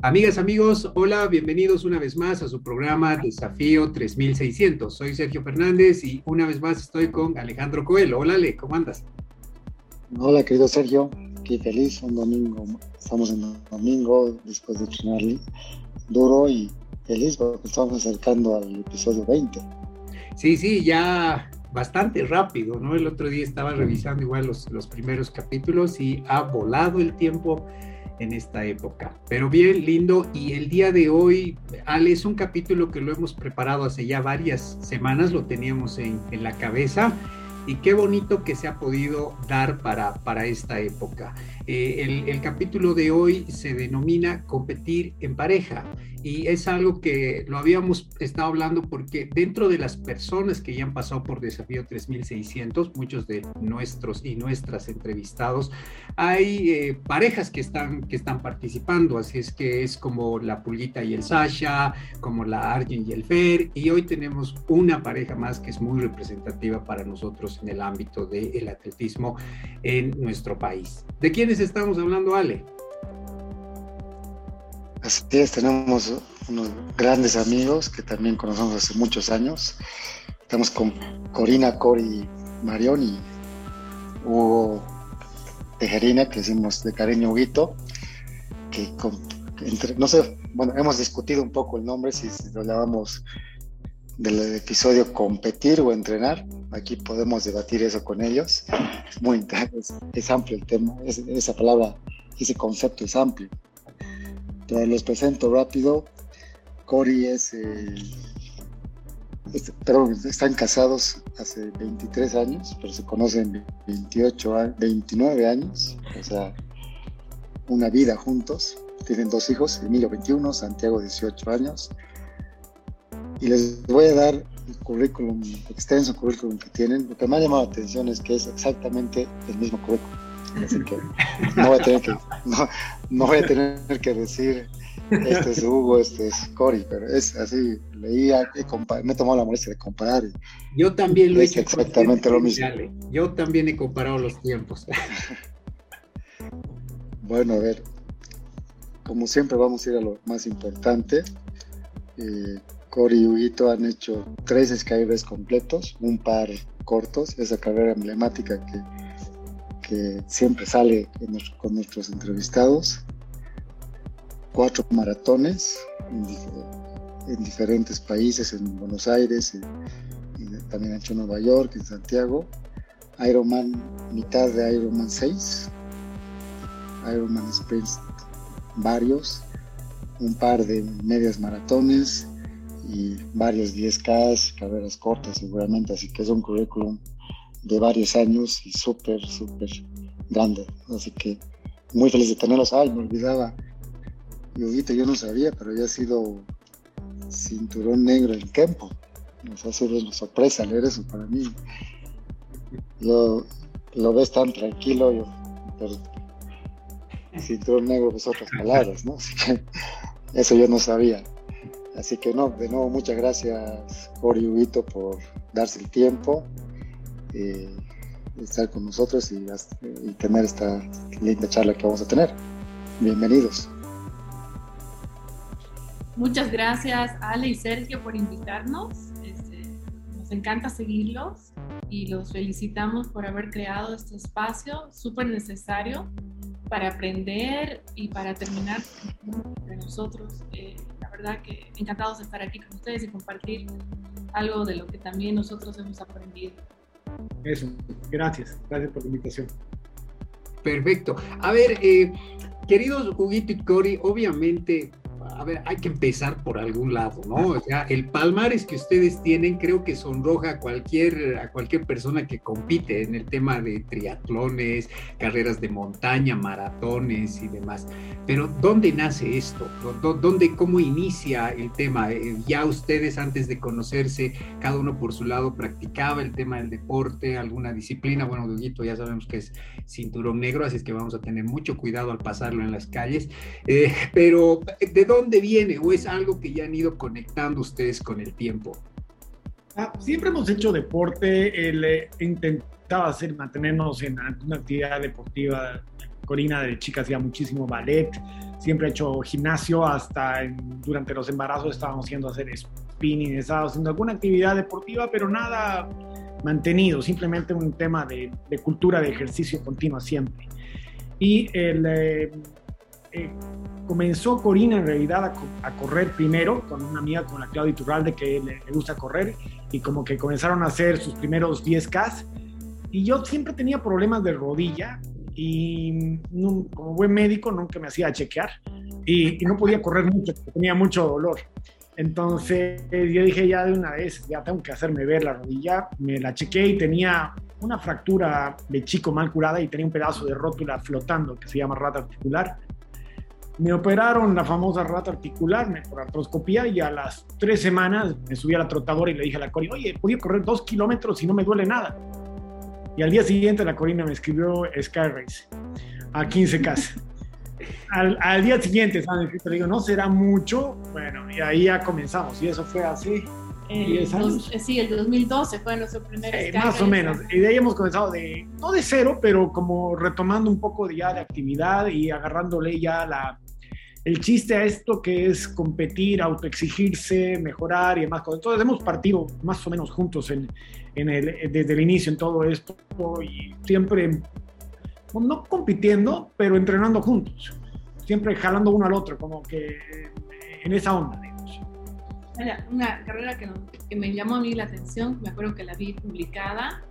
Amigas, amigos, hola, bienvenidos una vez más a su programa Desafío 3600. Soy Sergio Fernández y una vez más estoy con Alejandro Coelho. Hola, Ale, ¿cómo andas? Hola, querido Sergio, qué feliz, un domingo, estamos en domingo después de entrenar duro y feliz porque estamos acercando al episodio 20. Sí, sí, ya bastante rápido, ¿no? El otro día estaba revisando igual los, los primeros capítulos y ha volado el tiempo en esta época. Pero bien, lindo. Y el día de hoy, Ale, es un capítulo que lo hemos preparado hace ya varias semanas, lo teníamos en, la cabeza. Y qué bonito que se ha podido dar para, para esta época. Eh, el, capítulo de hoy se denomina competir en pareja y es algo que lo habíamos estado hablando porque dentro de las personas que ya han pasado por Desafío 3600, muchos de nuestros y nuestras entrevistados, hay eh, parejas que están, que están participando, así es que es como la Pulguita y el Sasha, como la Arjen y el Fer, y hoy tenemos una pareja más que es muy representativa para nosotros en el ámbito del atletismo en nuestro país. ¿De quiénes estamos hablando, Ale? Así es, tenemos unos grandes amigos que también conocemos hace muchos años. Estamos con Corina, Cori, Marión y Hugo Tejerina, que decimos de cariño Huguito, que no sé, bueno, hemos discutido un poco el nombre, si, si lo llamamos del episodio competir o entrenar. Aquí podemos debatir eso con ellos. Es muy es, es amplio el tema, es, esa palabra, ese concepto es amplio. Pero los presento rápido. Cory es, eh, es, perdón, están casados hace 23 años, pero se conocen 28, 29 años, o sea, una vida juntos. Tienen dos hijos, Emilio 21, Santiago 18 años y les voy a dar el currículum, extenso currículum que tienen. Lo que me ha llamado la atención es que es exactamente el mismo currículum. Así que no voy a tener que, no, voy a tener que decir este es Hugo, este es Cory, pero es así, leía, me he tomado la molestia de comparar. Yo también lo he hecho. Exactamente lo mismo. Yo también he comparado los tiempos. bueno, a ver, como siempre vamos a ir a lo más importante. Eh, Cory y Huguito han hecho tres Skyrest completos, un par cortos, esa carrera emblemática que, que siempre sale con nuestros entrevistados, cuatro maratones en, diferentes países, en Buenos Aires, y también han hecho en Nueva York, en Santiago, Ironman, mitad de Ironman 6, Ironman Sprints varios, un par de medias maratones, y varios 10K, carreras cortas seguramente, así que es un currículum de varios años y súper, súper grande. Así que muy feliz de tenerlos. Ay, me olvidaba, Yoguito, yo no sabía, pero ya ha sido cinturón negro en Kempo. Nos ha sido una sorpresa leer eso para mí. Lo, lo ves tan tranquilo, yo, pero cinturón negro es otras palabras, ¿no? Así que eso yo no sabía. Así que no, de nuevo muchas gracias Jorge Huguito por darse el tiempo, eh, estar con nosotros y, y, tener esta linda charla que vamos a tener. Bienvenidos. Muchas gracias Ale y Sergio por invitarnos. Este, nos encanta seguirlos y los felicitamos por haber creado este espacio súper necesario para aprender y para terminar de nosotros. Eh, verdad que encantados de estar aquí con ustedes y compartir algo de lo que también nosotros hemos aprendido. Eso, gracias, gracias por la invitación. Perfecto. A ver, eh, queridos Huguito y Cori, obviamente a ver, hay que empezar por algún lado, ¿no? O sea, el palmares que ustedes tienen creo que sonroja a cualquier, a cualquier persona que compite en el tema de triatlones, carreras de montaña, maratones y demás. Pero ¿dónde nace esto? ¿Dónde, cómo inicia el tema? Eh, ya ustedes antes de conocerse, cada uno por su lado practicaba el tema del deporte, alguna disciplina. Bueno, Duguito ya sabemos que es cinturón negro, así es que vamos a tener mucho cuidado al pasarlo en las calles. Eh, pero ¿de dónde dónde viene o es algo que ya han ido conectando ustedes con el tiempo? Ah, siempre hemos hecho deporte, él eh, intentaba hacer, mantenernos en una actividad deportiva. Corina de chica hacía muchísimo ballet, siempre he hecho gimnasio, hasta durante los embarazos estábamos a hacer spinning, estábamos haciendo alguna actividad deportiva, pero nada mantenido, simplemente un tema de, cultura de ejercicio continua siempre. Y el, eh, eh, comenzó Corina en realidad a, correr primero con una amiga con la Claudia Iturralde que le, le, gusta correr y como que comenzaron a hacer sus primeros 10K y yo siempre tenía problemas de rodilla y como buen médico nunca me hacía chequear y, no podía correr mucho, tenía mucho dolor. Entonces yo dije ya de una vez, ya tengo que hacerme ver la rodilla, me la chequeé y tenía una fractura de chico mal curada y tenía un pedazo de rótula flotando que se llama rata articular. Me operaron la famosa rata articular me, por artroscopía y a las tres semanas me subí a la trotadora y le dije a la Cori, oye, podía correr dos kilómetros y no me duele nada. Y al día siguiente la Corina me escribió Sky Race a 15 casas. Al, al, día siguiente ¿sabes? le digo, no será mucho. Bueno, y ahí ya comenzamos. Y eso fue así. Eh, sí, el 2012 fue nuestro primer sí, Más o menos. Y de ahí hemos comenzado de, no de cero, pero como retomando un poco de, ya de actividad y agarrándole ya la, el chiste a esto que es competir, autoexigirse, mejorar y demás cosas. Entonces hemos partido más o menos juntos en, en el, desde el inicio en todo esto y siempre, no compitiendo, pero entrenando juntos, siempre jalando uno al otro, como que en esa onda. Digamos. Una carrera que, que me llamó a mí la atención, me acuerdo que la vi publicada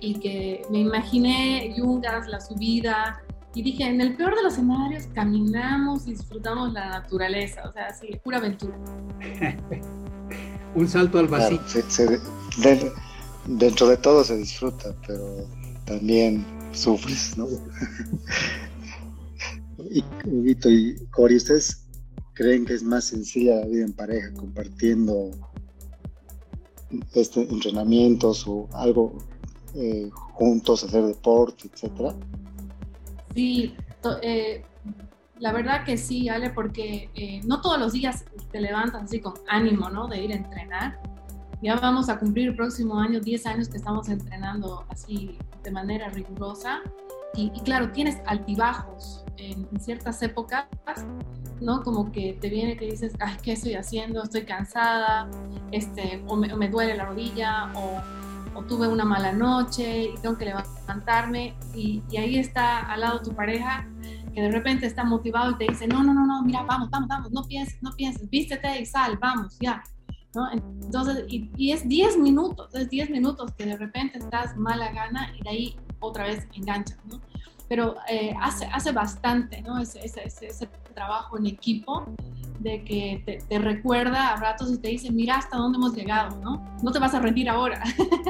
y que me imaginé Yungas, la subida, y dije, en el peor de los escenarios, caminamos y disfrutamos la naturaleza, o sea, sí, pura aventura. Un salto al vacío. dentro de todo se disfruta, pero también sufres, ¿no? y Huguito y Cori, ¿ustedes creen que es más sencilla la vida en pareja compartiendo este entrenamientos o algo eh, juntos, hacer deporte, etcétera? Sí, eh, la verdad que sí, Ale, porque eh, no todos los días te levantas así con ánimo, ¿no? De ir a entrenar. Ya vamos a cumplir el próximo año 10 años que estamos entrenando así de manera rigurosa. Y, claro, tienes altibajos en, ciertas épocas, ¿no? Como que te viene que dices, ay, ¿qué estoy haciendo? Estoy cansada, este, o, me, o me duele la rodilla, o o tuve una mala noche y tengo que levantarme y, ahí está al lado tu pareja que de repente está motivado y te dice, no, no, no, no, mira, vamos, vamos, vamos, no pienses, no pienses, vístete y sal, vamos, ya. ¿No? Entonces, y, es 10 minutos, es 10 minutos que de repente estás mala gana y de ahí otra vez enganchas, ¿no? Pero eh, hace, hace bastante, ¿no? Ese, ese, ese trabajo en equipo de que te, recuerda a ratos y te dice, mira hasta dónde hemos llegado, ¿no? No te vas a rendir ahora.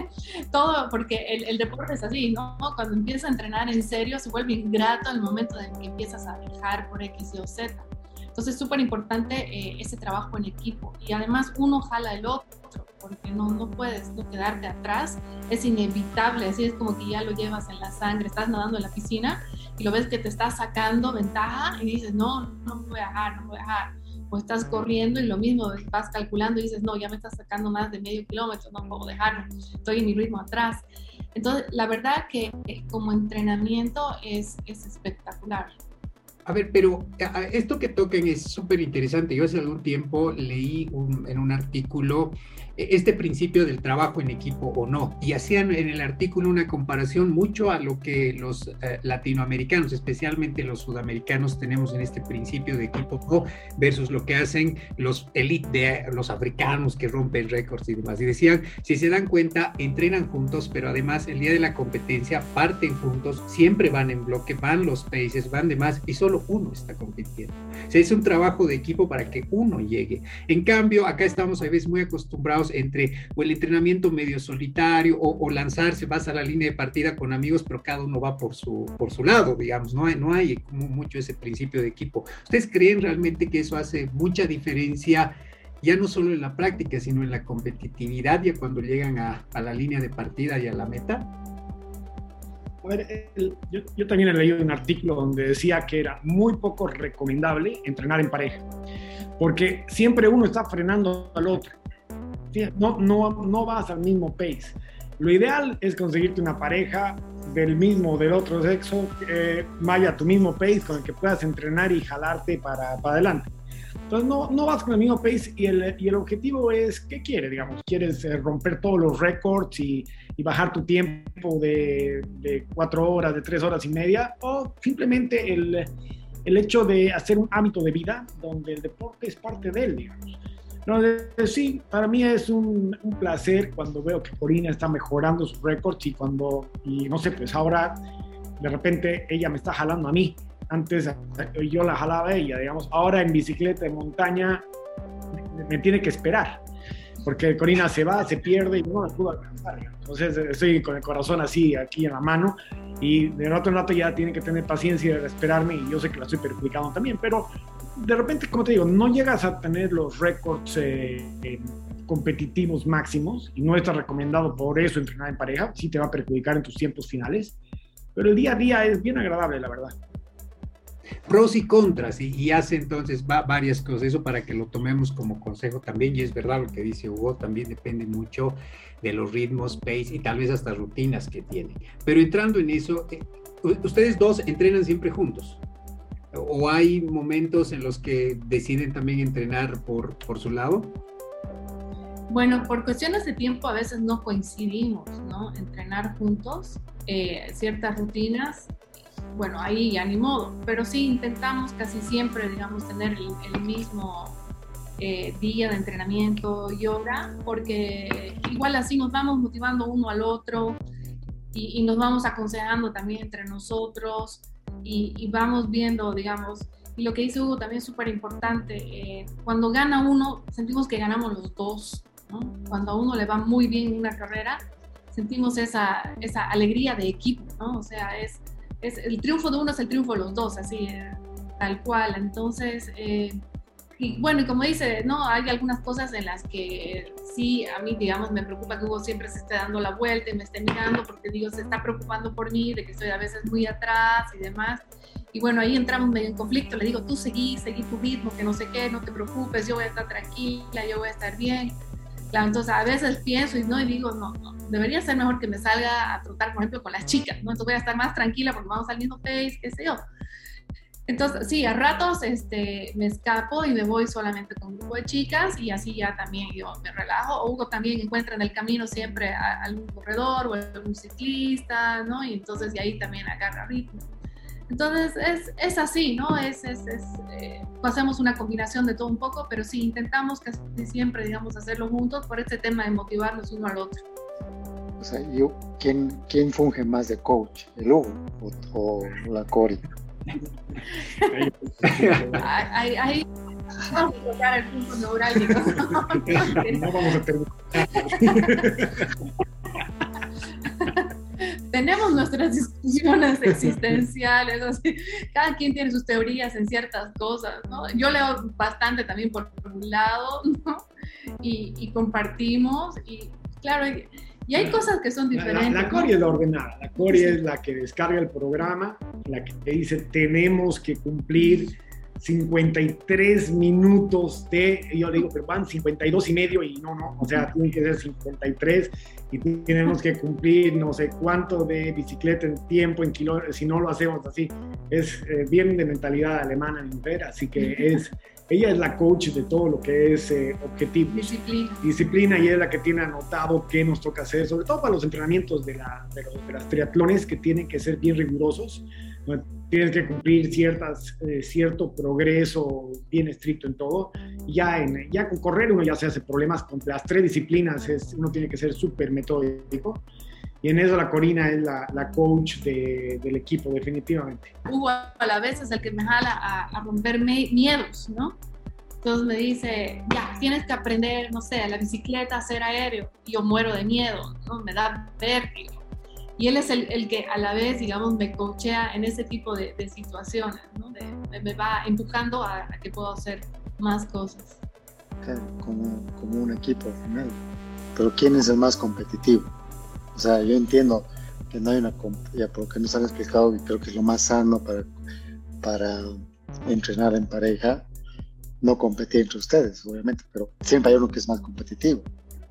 Todo porque el, deporte es así, ¿no? Cuando empiezas a entrenar en serio se vuelve ingrato el momento en que empiezas a dejar por X y o Z. Entonces es súper importante eh, ese trabajo en equipo y además uno jala el otro porque no, no puedes no quedarte atrás, es inevitable, así es como que ya lo llevas en la sangre, estás nadando en la piscina y lo ves que te está sacando ventaja y dices, no, no me voy a dejar, no me voy a dejar o estás corriendo y lo mismo, vas calculando y dices, no, ya me estás sacando más de medio kilómetro, no puedo dejarlo, estoy en mi ritmo atrás. Entonces, la verdad que eh, como entrenamiento es, es espectacular. A ver, pero esto que toquen es súper interesante. Yo hace algún tiempo leí en un artículo este principio del trabajo en equipo o no. Y hacían en el artículo una comparación mucho a lo que los eh, latinoamericanos, especialmente los sudamericanos, tenemos en este principio de equipo o versus lo que hacen los elite de los africanos que rompen récords y demás. Y decían, si se dan cuenta, entrenan juntos, pero además el día de la competencia parten juntos, siempre van en bloque, van los países, van demás y solo uno está compitiendo. se es un trabajo de equipo para que uno llegue. En cambio, acá estamos a veces muy acostumbrados entre o el entrenamiento medio solitario o, lanzarse, vas a la línea de partida con amigos, pero cada uno va por su, por su lado, digamos, no hay, no hay mucho ese principio de equipo. ¿Ustedes creen realmente que eso hace mucha diferencia? ya no solo en la práctica, sino en la competitividad, ya cuando llegan a, a la línea de partida y a la meta? A ver, yo, yo, también he leído un artículo donde decía que era muy poco recomendable entrenar en pareja, porque siempre uno está frenando al otro no, no, no vas al mismo pace. Lo ideal es conseguirte una pareja del mismo, del otro sexo, eh, vaya a tu mismo pace con el que puedas entrenar y jalarte para, para adelante. Entonces no, no, vas con el mismo pace y el, y el objetivo es, ¿qué quieres? Digamos, ¿quieres eh, romper todos los récords y, y, bajar tu tiempo de, de, cuatro horas, de tres horas y media? ¿O simplemente el, el hecho de hacer un hábito de vida donde el deporte es parte de él, digamos? No, sí, para mí es un, placer cuando veo que Corina está mejorando sus récords y cuando, y no sé, pues ahora de repente ella me está jalando a mí. Antes yo la jalaba a ella, digamos. Ahora en bicicleta de montaña me, me tiene que esperar porque Corina se va, se pierde y no la pudo alcanzar. Entonces estoy con el corazón así aquí en la mano y de rato en rato ya tiene que tener paciencia de esperarme y yo sé que la estoy perjudicando también, pero de repente, como te digo, no llegas a tener los récords eh, eh, competitivos máximos y no está recomendado por eso entrenar en pareja, sí te va a perjudicar en tus tiempos finales, pero el día a día es bien agradable, la verdad. Pros y contras, y, hace entonces va, varias cosas, eso para que lo tomemos como consejo también, y es verdad lo que dice Hugo, también depende mucho de los ritmos, pace y tal vez hasta rutinas que tiene. Pero entrando en eso, eh, ustedes dos entrenan siempre juntos o hay momentos en los que deciden también entrenar por, por su lado? Bueno, por cuestiones de tiempo a veces no coincidimos, ¿no? Entrenar juntos, eh, ciertas rutinas, bueno, ahí ya ni modo, pero sí intentamos casi siempre, digamos, tener el, mismo eh, día de entrenamiento y hora, porque igual así nos vamos motivando uno al otro y nos vamos aconsejando también entre nosotros y, y, vamos viendo, digamos, y lo que dice Hugo también es súper importante, eh, cuando gana uno, sentimos que ganamos los dos, ¿no? Cuando a uno le va muy bien en una carrera, sentimos esa, esa alegría de equipo, ¿no? O sea, es, es, el triunfo de uno es el triunfo de los dos, así, eh, tal cual. Entonces, eh, y bueno, y como dice, no, hay algunas cosas en las que sí, a mí, digamos, me preocupa que Hugo siempre se esté dando la vuelta y me esté mirando porque, digo, se está preocupando por mí, de que estoy a veces muy atrás y demás. Y bueno, ahí entramos medio en conflicto. Le digo, tú seguí, seguí tu ritmo, que no sé qué, no te preocupes, yo voy a estar tranquila, yo voy a estar bien. Claro, entonces a veces pienso y no, y digo, no, no, debería ser mejor que me salga a trotar, por ejemplo, con las chicas, ¿no? Entonces voy a estar más tranquila porque vamos al mismo pace, qué sé yo. Entonces, sí, a ratos este, me escapo y me voy solamente con un grupo de chicas y así ya también yo me relajo. Hugo también encuentra en el camino siempre a, algún corredor o algún ciclista, ¿no? Y entonces de ahí también agarra ritmo. Entonces es, es así, ¿no? Es, es, es eh, hacemos una combinación de todo un poco, pero sí intentamos casi siempre, digamos, hacerlo juntos por este tema de motivarnos uno al otro. O sea, yo, ¿quién, quién funge más de coach? ¿El Hugo o, o la Cori? Ahí, ahí vamos a tocar el punto neurálgico. No vamos a terminar. Tenemos nuestras discusiones existenciales, así. cada quien tiene sus teorías en ciertas cosas, ¿no? Yo leo bastante también por, por un lado, ¿no? Y, y, compartimos, y claro, y hay cosas que son diferentes. La, la, la Cori es la ordenada, la Cori sí. es la que descarga el programa, la que te dice tenemos que cumplir 53 minutos de, yo digo, pero van 52 y medio y no, no, o sea, tienen que ser 53 y tenemos que cumplir no sé cuánto de bicicleta en tiempo, en kilómetros, si no lo hacemos así. Es eh, bien de mentalidad alemana entera, así que es ella es la coach de todo lo que es eh, objetivo. Disciplina. Disciplina y es la que tiene anotado qué nos toca hacer, sobre todo para los entrenamientos de, la, de, los, de las triatlones que tienen que ser bien rigurosos. ¿no? Tienes que cumplir ciertas, eh, cierto progreso bien estricto en todo. Ya, en, ya con correr uno ya se hace problemas con las tres disciplinas, es, uno tiene que ser súper metódico. Y en eso la Corina es la, la coach de, del equipo, definitivamente. Hugo a la vez es el que me jala a, a romperme miedos, ¿no? Entonces me dice, ya, tienes que aprender, no sé, a la bicicleta, a hacer aéreo. Y yo muero de miedo, ¿no? Me da vértigo. Y él es el, el que a la vez, digamos, me coachea en ese tipo de, de situaciones, ¿no? De, me va empujando a, a, que puedo hacer más cosas. Claro, como, como un equipo al final. Pero ¿quién es el más competitivo? O sea, yo entiendo que no hay una, ya por lo que nos han explicado, y creo que es lo más sano para, para entrenar en pareja, no competir entre ustedes, obviamente, pero siempre hay uno que es más competitivo.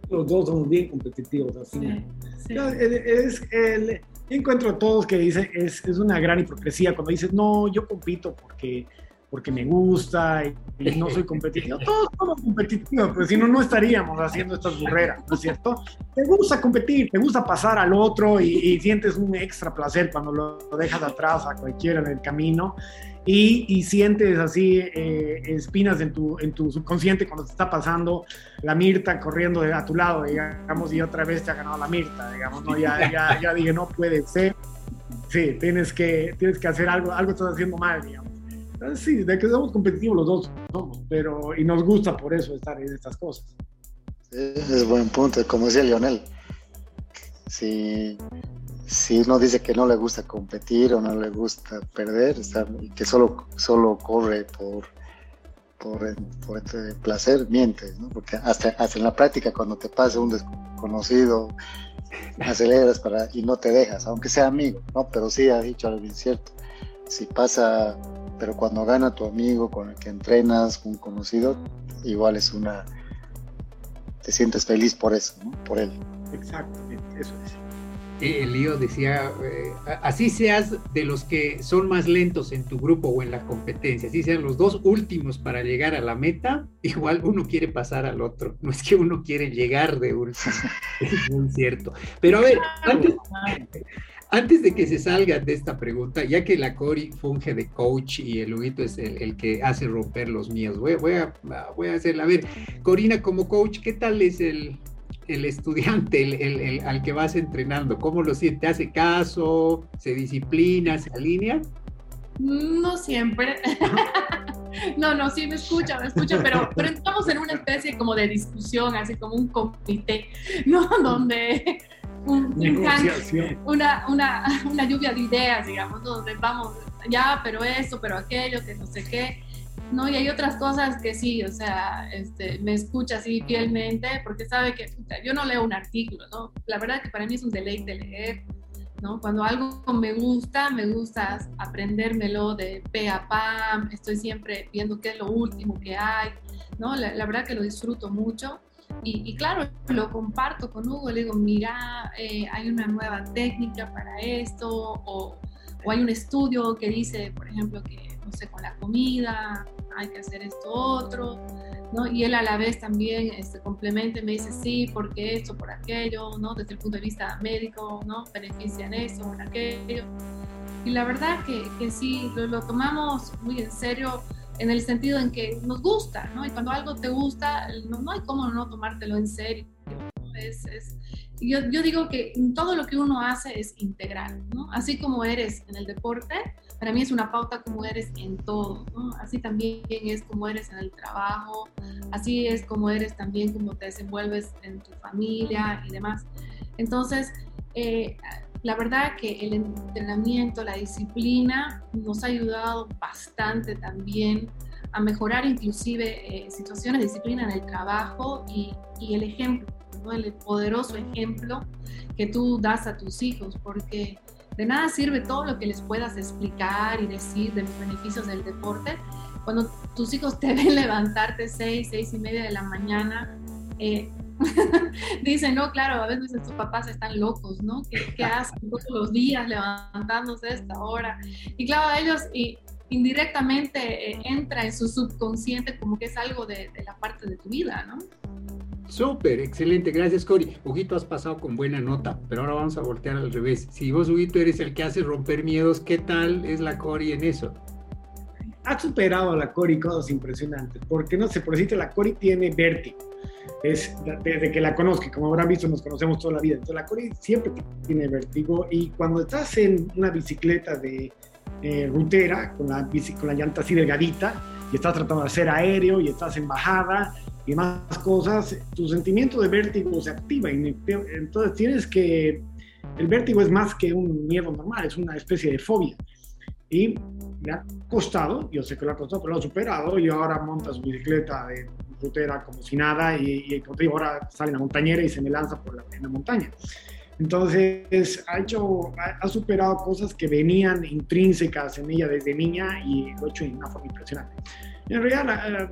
Los dos somos bien competitivos, así. Sí, sí. Es, el, encuentro a todos que dicen, es, es una gran hipocresía cuando dices, no, yo compito porque porque me gusta y, no soy competitivo. Todos somos competitivos, pero si no, no estaríamos haciendo estas burreras, ¿no es cierto? Te gusta competir, te gusta pasar al otro y, sientes un extra placer cuando lo, dejas atrás a cualquiera en el camino y, y sientes así eh, espinas en tu, en tu subconsciente cuando te está pasando la Mirta corriendo a tu lado, digamos, y otra vez te ha ganado la Mirta, digamos, ¿no? Ya, ya, ya dije, no puede ser. Sí, tienes que, tienes que hacer algo, algo estás haciendo mal, digamos. Ah, sí, de que somos competitivos los dos somos, pero y nos gusta por eso estar en estas cosas. es buen punto, como decía Lionel. Si, si uno dice que no le gusta competir o no le gusta perder, y que solo, solo corre por, por, por este placer, mientes, ¿no? Porque hasta, hasta en la práctica, cuando te pasa un desconocido, aceleras para, y no te dejas, aunque sea amigo, ¿no? Pero sí ha dicho algo incierto. Si pasa pero cuando gana tu amigo con el que entrenas, un conocido, igual es una, te sientes feliz por eso, ¿no? Por él. Exactamente, eso es. El lío decía, eh, así seas de los que son más lentos en tu grupo o en la competencia, así sean los dos últimos para llegar a la meta, igual uno quiere pasar al otro, no es que uno quiere llegar de último, es muy cierto. Pero a ver, antes, antes de que se salgan de esta pregunta, ya que la Cori funge de coach y el Huguito es el, que hace romper los míos, voy, voy, a, voy a hacerla. A ver, Corina, como coach, ¿qué tal es el, el estudiante el, al que vas entrenando? ¿Cómo lo siente? ¿Hace caso? ¿Se disciplina? ¿Se alinea? No siempre. no, no, sí me escucha, me escucha, pero, pero estamos en una especie como de discusión, así como un comité, ¿no? Donde una, una, una, lluvia de ideas, digamos, donde vamos, ya, pero esto, pero aquello, que no sé qué. ¿no? Y hay otras cosas que sí, o sea, este, me escucha así fielmente porque sabe que yo no leo un artículo, ¿no? La verdad que para mí es un deleite leer, ¿no? Cuando algo me gusta, me gusta aprendérmelo de pe a pa, estoy siempre viendo qué es lo último que hay, ¿no? La, la verdad que lo disfruto mucho. Y, claro, lo comparto con Hugo, le digo, mira, eh, hay una nueva técnica para esto, o, o, hay un estudio que dice, por ejemplo, que, no sé, con la comida hay que hacer esto otro, ¿no? Y él a la vez también este, complementa y me dice, sí, porque esto, por aquello, ¿no? Desde el punto de vista médico, ¿no? Benefician eso, en aquello. Y la verdad que, que sí, lo, lo tomamos muy en serio en el sentido en que nos gusta, ¿no? Y cuando algo te gusta, no, hay cómo no tomártelo en serio. Es, es, yo, yo, digo que todo lo que uno hace es integral, ¿no? Así como eres en el deporte, para mí es una pauta como eres en todo, ¿no? Así también es como eres en el trabajo, así es como eres también como te desenvuelves en tu familia y demás. Entonces, eh, la verdad que el entrenamiento, la disciplina nos ha ayudado bastante también a mejorar inclusive eh, situaciones de disciplina en el trabajo y, el ejemplo, el poderoso ejemplo que tú das a tus hijos, porque de nada sirve todo lo que les puedas explicar y decir de los beneficios del deporte cuando tus hijos te ven levantarte seis, seis y media de la mañana. Eh, Dicen, no, claro, a veces tus papás están locos, ¿no? ¿Qué, hacen todos los días levantándose a esta hora? Y claro, ellos y, indirectamente eh, entra en su subconsciente como que es algo de, la parte de tu vida, ¿no? Súper, excelente, gracias Cori. Huguito, has pasado con buena nota, pero ahora vamos a voltear al revés. Si vos, Huguito, eres el que hace romper miedos, ¿qué tal es la Cori en eso? Ha superado a la Cori cosas impresionantes, porque no sé, por decirte, la Cori tiene vértigo es desde que la conozco, como habrán visto, nos conocemos toda la vida. Entonces, la Cori siempre tiene vértigo y cuando estás en una bicicleta de eh, rutera, con la, con la llanta así delgadita, y estás tratando de hacer aéreo y estás en bajada y más cosas, tu sentimiento de vértigo se activa. Y entonces tienes que. El vértigo es más que un miedo normal, es una especie de fobia. Y me ha costado, yo sé que lo ha costado, pero lo ha superado y ahora monta su bicicleta de rutera como si nada y, y como te digo, ahora sale la montañera y se me lanza por la, en la montaña. Entonces, ha, hecho, ha, superado cosas que venían intrínsecas en ella desde niña y lo ha hecho de una forma impresionante. En realidad,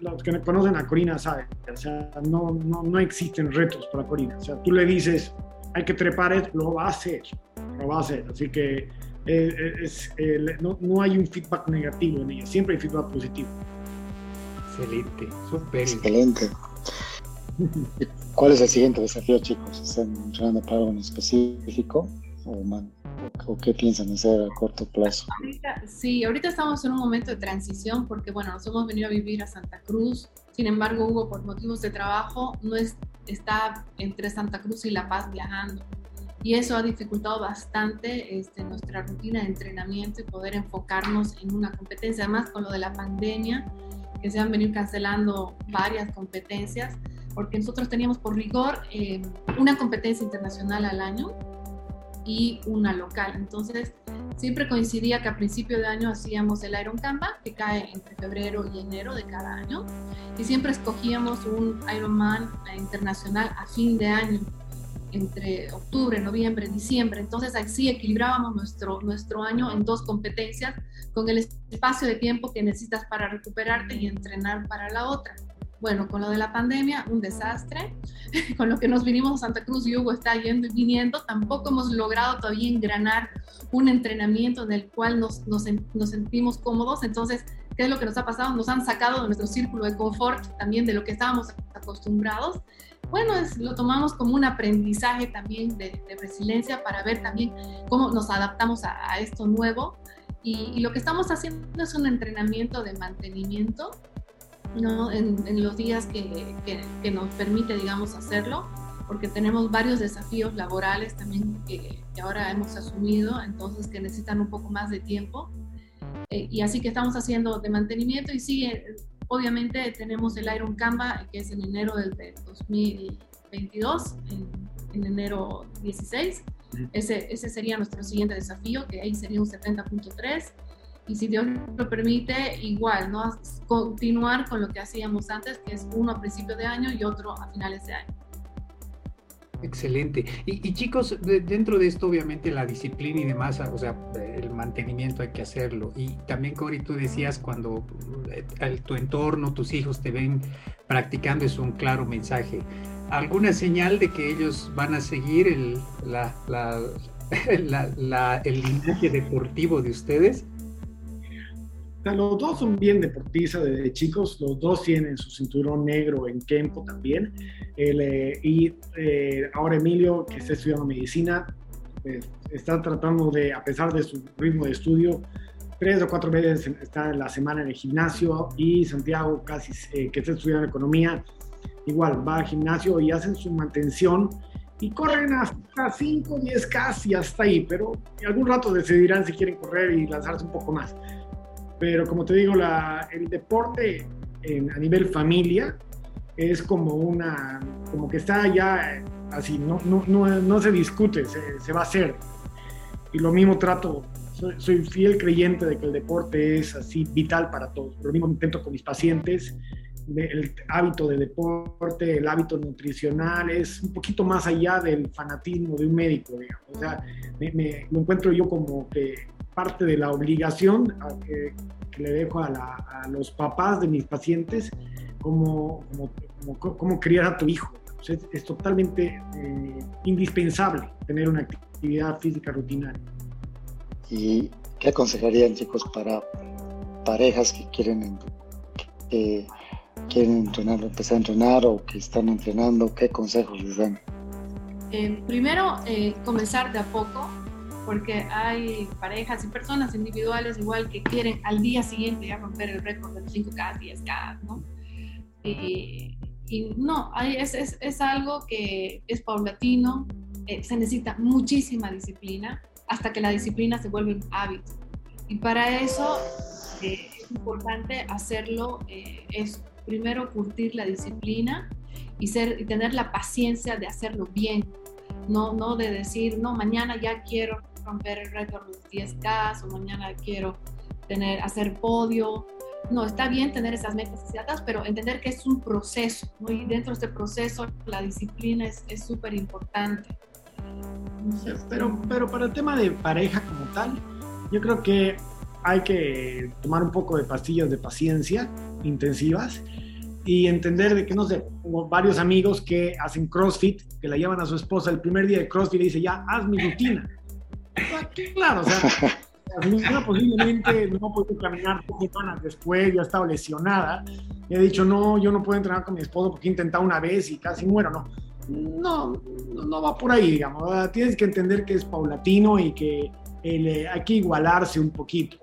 los que me conocen a Corina saben, o sea, no, no, no existen retos para Corina. O sea, tú le dices, hay que trepar, lo va a hacer, lo va a hacer. Así que eh, es, no, no, hay un feedback negativo en ella, siempre hay feedback positivo. Excelente, súper. Excelente. ¿Cuál es el siguiente desafío, chicos? ¿Están entrenando para algo en específico o, o qué piensan hacer a corto plazo? sí, ahorita estamos en un momento de transición porque, bueno, nos hemos venido a vivir a Santa Cruz. Sin embargo, Hugo, por motivos de trabajo, no es, está entre Santa Cruz y La Paz viajando. Y eso ha dificultado bastante este, nuestra rutina de entrenamiento y poder enfocarnos en una competencia. Además, con lo de la pandemia, que se han venido cancelando varias competencias, porque nosotros teníamos por rigor eh, una competencia internacional al año y una local. Entonces, siempre coincidía que a principio de año hacíamos el Iron Canva, que cae entre febrero y enero de cada año, y siempre escogíamos un Ironman internacional a fin de año entre octubre, noviembre, diciembre. Entonces así equilibrábamos nuestro, nuestro año en dos competencias con el espacio de tiempo que necesitas para recuperarte y entrenar para la otra. Bueno, con lo de la pandemia, un desastre. con lo que nos vinimos a Santa Cruz y Hugo está yendo y viniendo, tampoco hemos logrado todavía engranar un entrenamiento en el cual nos, nos, nos sentimos cómodos. Entonces, ¿qué es lo que nos ha pasado? Nos han sacado de nuestro círculo de confort, también de lo que estábamos acostumbrados bueno, es, lo tomamos como un aprendizaje también de, resiliencia para ver también cómo nos adaptamos a, esto nuevo. Y, lo que estamos haciendo es un entrenamiento de mantenimiento ¿no? en, los días que, que, nos permite, digamos, hacerlo, porque tenemos varios desafíos laborales también que, ahora hemos asumido, entonces que necesitan un poco más de tiempo. Eh, y así que estamos haciendo de mantenimiento y sigue Obviamente tenemos el Iron Canva, que es en enero del, 2022, en, enero 16. Ese, ese sería nuestro siguiente desafío, que ahí sería un 70.3. Y si Dios lo permite, igual, ¿no? Continuar con lo que hacíamos antes, que es uno a principio de año y otro a finales de año. Excelente. Y, chicos, dentro de esto obviamente la disciplina y demás, o sea, el mantenimiento hay que hacerlo. Y también, Cori, tú decías cuando eh, tu entorno, tus hijos te ven practicando, es un claro mensaje. ¿Alguna señal de que ellos van a seguir el, la, el linaje deportivo de ustedes? Los dos son bien deportistas desde chicos, los dos tienen su cinturón negro en Kempo también. Eh, y eh, ahora Emilio, que está estudiando medicina, pues, está tratando de, a pesar de su ritmo de estudio, tres o cuatro veces está la semana en el gimnasio. Y Santiago, casi eh, que está estudiando economía, igual va al gimnasio y hacen su mantención y corren hasta 5, 10 casi hasta ahí, pero algún rato decidirán si quieren correr y lanzarse un poco más pero como te digo, la, el deporte a nivel familia es como una, como que está ya así, no, no, no, no se discute, se, se, va a hacer. Y lo mismo trato, soy, fiel creyente de que el deporte es así vital para todos. Lo mismo intento con mis pacientes, el hábito de deporte, el hábito nutricional es un poquito más allá del fanatismo de un médico, digamos. O sea, me, me, lo encuentro yo como que parte de la obligación que, le dejo a, los papás de mis pacientes como, como, criar a tu hijo. es, totalmente eh, indispensable tener una actividad física rutinaria. ¿Y qué aconsejarían chicos para parejas que quieren, que quieren entrenar, empezar a entrenar o que están entrenando? ¿Qué consejos les dan? Eh, primero, eh, comenzar de a poco, porque hay parejas y personas individuales igual que quieren al día siguiente ya romper el récord de 5K, 10K, ¿no? Y, no, es, es, es, algo que es paulatino, eh, se necesita muchísima disciplina hasta que la disciplina se vuelve un hábito. Y para eso eh, es importante hacerlo, eh, es primero curtir la disciplina y, ser, y tener la paciencia de hacerlo bien, no, no de decir, no, mañana ya quiero romper el récord de 10K o mañana quiero tener, hacer podio. No, está bien tener esas metas exactas, pero entender que es un proceso, y dentro de este proceso la disciplina es súper importante. pero, pero para el tema de pareja como tal, yo creo que hay que tomar un poco de pastillas de paciencia intensivas y entender de que, no sé, tengo varios amigos que hacen CrossFit, que la llevan a su esposa el primer día de CrossFit y le dice, ya, haz mi rutina. Claro, o sea, la posiblemente no puede caminar dos semanas después, ya estaba lesionada. Y he dicho, no, yo no puedo entrenar con mi esposo porque he intentado una vez y casi muero, no. No, no va por ahí, digamos. Tienes que entender que es paulatino y que eh, hay que igualarse un poquito.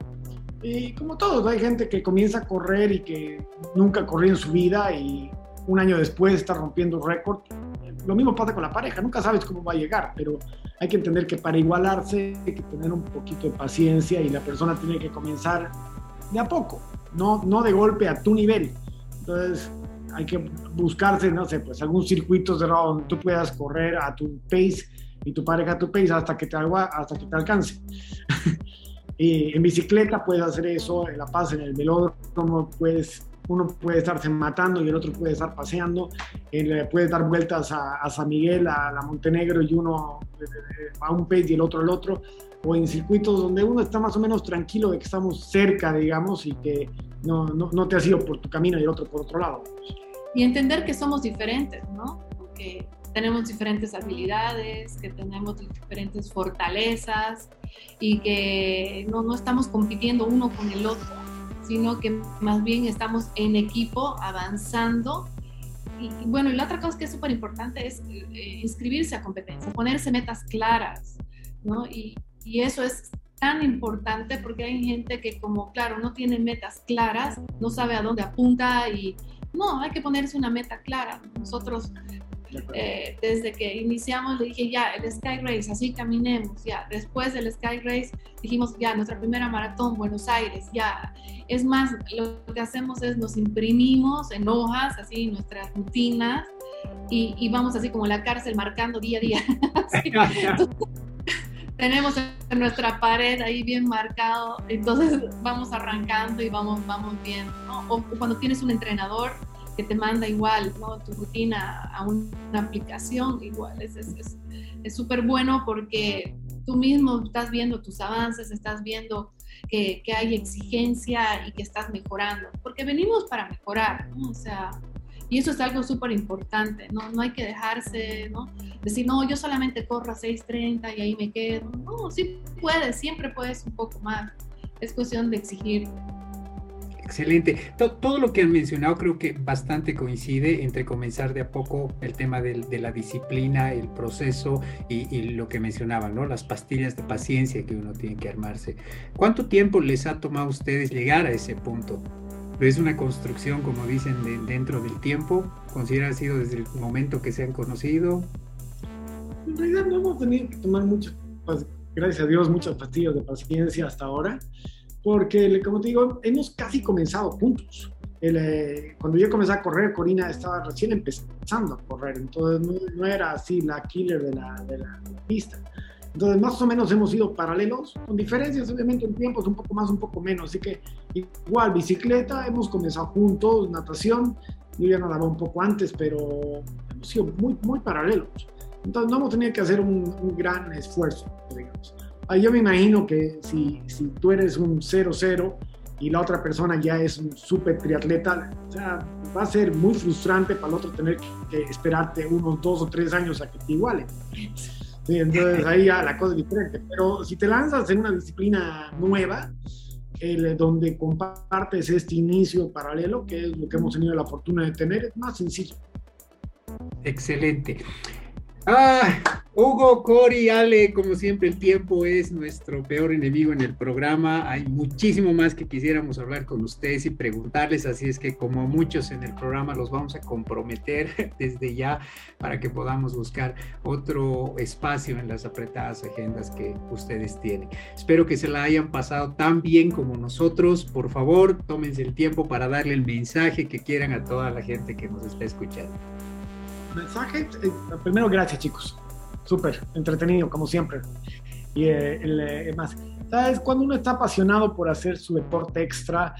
Y como todos, hay gente que comienza a correr y que nunca corrió en su vida y un año después está rompiendo récord. Lo mismo pasa con la pareja, nunca sabes cómo va a llegar, pero hay que entender que para igualarse hay que tener un poquito de paciencia y la persona tiene que comenzar de a poco, no, no de golpe a tu nivel. Entonces hay que buscarse, no sé, pues algún circuito cerrado donde tú puedas correr a tu pace y tu pareja a tu pace hasta que te, hasta que te alcance. y en bicicleta puedes hacer eso, en La Paz, en el velódromo, puedes uno puede estarse matando y el otro puede estar paseando, puede dar vueltas a, San Miguel, a la Montenegro y uno eh, eh, a un pace y el otro al otro, o en circuitos donde uno está más o menos tranquilo de que estamos cerca, digamos, y que no, no, no te has ido por tu camino y el otro por otro lado. Y entender que somos diferentes, ¿no? Que tenemos diferentes habilidades, que tenemos diferentes fortalezas y que no, no estamos compitiendo uno con el otro, sino que más bien estamos en equipo avanzando. Y, bueno, y la otra cosa que es súper importante es eh, inscribirse a competencia, ponerse metas claras, ¿no? Y, y eso es tan importante porque hay gente que como, claro, no tiene metas claras, no sabe a dónde apunta y no, hay que ponerse una meta clara. Nosotros eh, desde que iniciamos le dije ya, el Sky Race, así caminemos, ya. Después del Sky Race dijimos ya, nuestra primera maratón, Buenos Aires, ya. Es más, lo que hacemos es nos imprimimos en hojas, así, nuestras rutinas y, y vamos así como la cárcel marcando día a día. tenemos en nuestra pared ahí bien marcado, entonces vamos arrancando y vamos, vamos viendo, O cuando tienes un entrenador, que te manda igual ¿no? tu rutina a una aplicación, igual es súper es, es bueno porque tú mismo estás viendo tus avances, estás viendo que, hay exigencia y que estás mejorando, porque venimos para mejorar, o sea, y eso es algo súper importante, ¿no? no hay que dejarse, ¿no? decir, no, yo solamente corro a 6.30 y ahí me quedo, no, sí puedes, siempre puedes un poco más, es cuestión de exigir. Excelente. Todo, lo que han mencionado creo que bastante coincide entre comenzar de a poco el tema de, la disciplina, el proceso y, lo que mencionaban, ¿no? Las pastillas de paciencia que uno tiene que armarse. ¿Cuánto tiempo les ha tomado a ustedes llegar a ese punto? ¿Es una construcción, como dicen, dentro del tiempo? ¿Considera ha sido desde el momento que se han conocido? En realidad no hemos tenido que tomar mucho, pues, gracias a Dios, muchas pastillas de paciencia hasta ahora porque, como te digo, hemos casi comenzado juntos. Eh, cuando yo comencé a correr, Corina estaba recién empezando a correr, entonces no, era así la killer de la, de la, pista. Entonces, más o menos hemos ido paralelos, con diferencias obviamente en tiempos, un poco más, un poco menos. Así que, igual, bicicleta, hemos comenzado juntos, natación, yo ya nadaba un poco antes, pero hemos sido muy, muy paralelos. Entonces, no hemos tenido que hacer un, un gran esfuerzo, digamos. Ah, yo me imagino que si, si tú eres un 0-0 y la otra persona ya es un súper triatleta, va a ser muy frustrante para el otro tener que esperarte unos dos o tres años a que te igualen. entonces ahí ya la cosa es diferente. Pero si te lanzas en una disciplina nueva, donde compartes este inicio paralelo, que es lo que hemos tenido la fortuna de tener, es más sencillo. Excelente. Ah, Hugo, Cori, Ale, como siempre el tiempo es nuestro peor enemigo en el programa. Hay muchísimo más que quisiéramos hablar con ustedes y preguntarles, así es que como muchos en el programa los vamos a comprometer desde ya para que podamos buscar otro espacio en las apretadas agendas que ustedes tienen. Espero que se la hayan pasado tan bien como nosotros. Por favor, tómense el tiempo para darle el mensaje que quieran a toda la gente que nos está escuchando mensaje, eh, primero gracias chicos, súper entretenido como siempre. Y eh, eh, más, ¿sabes? Cuando uno está apasionado por hacer su deporte extra,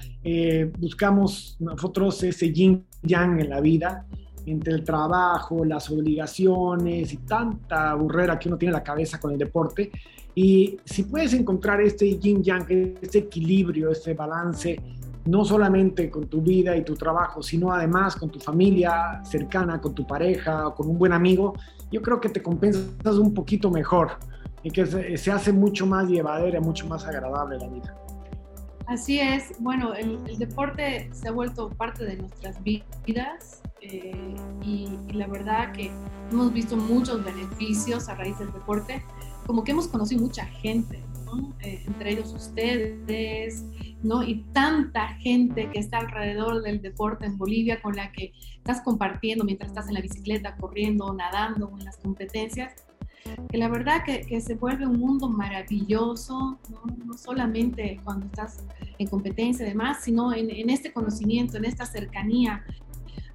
buscamos nosotros ese yin yang en la vida, entre el trabajo, las obligaciones y tanta burrera que uno tiene en la cabeza con el deporte. Y si puedes encontrar este yin yang, este equilibrio, este balance, no solamente con tu vida y tu trabajo, sino además con tu familia cercana, con tu pareja, con un buen amigo, yo creo que te compensas un poquito mejor y que se, hace mucho más llevadera, mucho más agradable la vida. Así es, bueno, el, deporte se ha vuelto parte de nuestras vidas eh, y, la verdad que hemos visto muchos beneficios a raíz del deporte, como que hemos conocido mucha gente, eh, entre ellos ustedes, ¿no? Y tanta gente que está alrededor del deporte en Bolivia con la que estás compartiendo mientras estás en la bicicleta, corriendo, nadando, en las competencias, que la verdad que, que se vuelve un mundo maravilloso, ¿no? solamente cuando estás en competencia y demás, sino en, en este conocimiento, en esta cercanía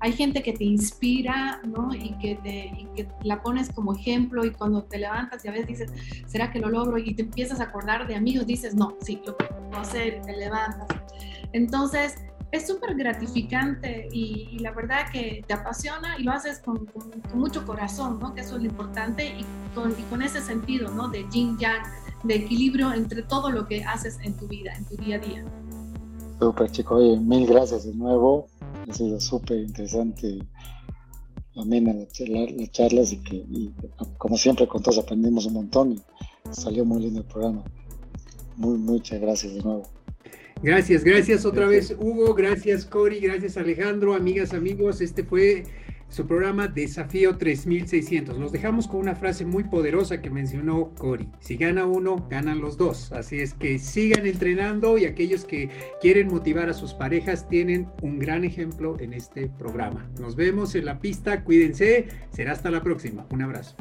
hay gente que te inspira, ¿no? Y que, te, y que la pones como ejemplo y cuando te levantas y a veces dices, ¿será que lo logro? Y te empiezas a acordar de amigos, dices, no, sí, lo puedo hacer, te levantas. Entonces, es súper gratificante y, la verdad que te apasiona y lo haces con, con, mucho corazón, ¿no? Que eso es lo importante y con, y con ese sentido, ¿no? De yin yang, de equilibrio entre todo lo que haces en tu vida, en tu día a día. Súper, chico. Oye, mil gracias de nuevo ha sido súper interesante, amena las charlas y que, como siempre, con todos aprendimos un montón y salió muy lindo el programa. Muy, muchas gracias de nuevo. Gracias, gracias otra vez Hugo, gracias Cori, gracias Alejandro, amigas, amigos, este fue su programa Desafío 3600. Los dejamos con una frase muy poderosa que mencionó Cori. Si gana uno, ganan los dos. Así es que sigan entrenando y aquellos que quieren motivar a sus parejas tienen un gran ejemplo en este programa. Nos vemos en la pista, cuídense, será hasta la próxima. Un abrazo.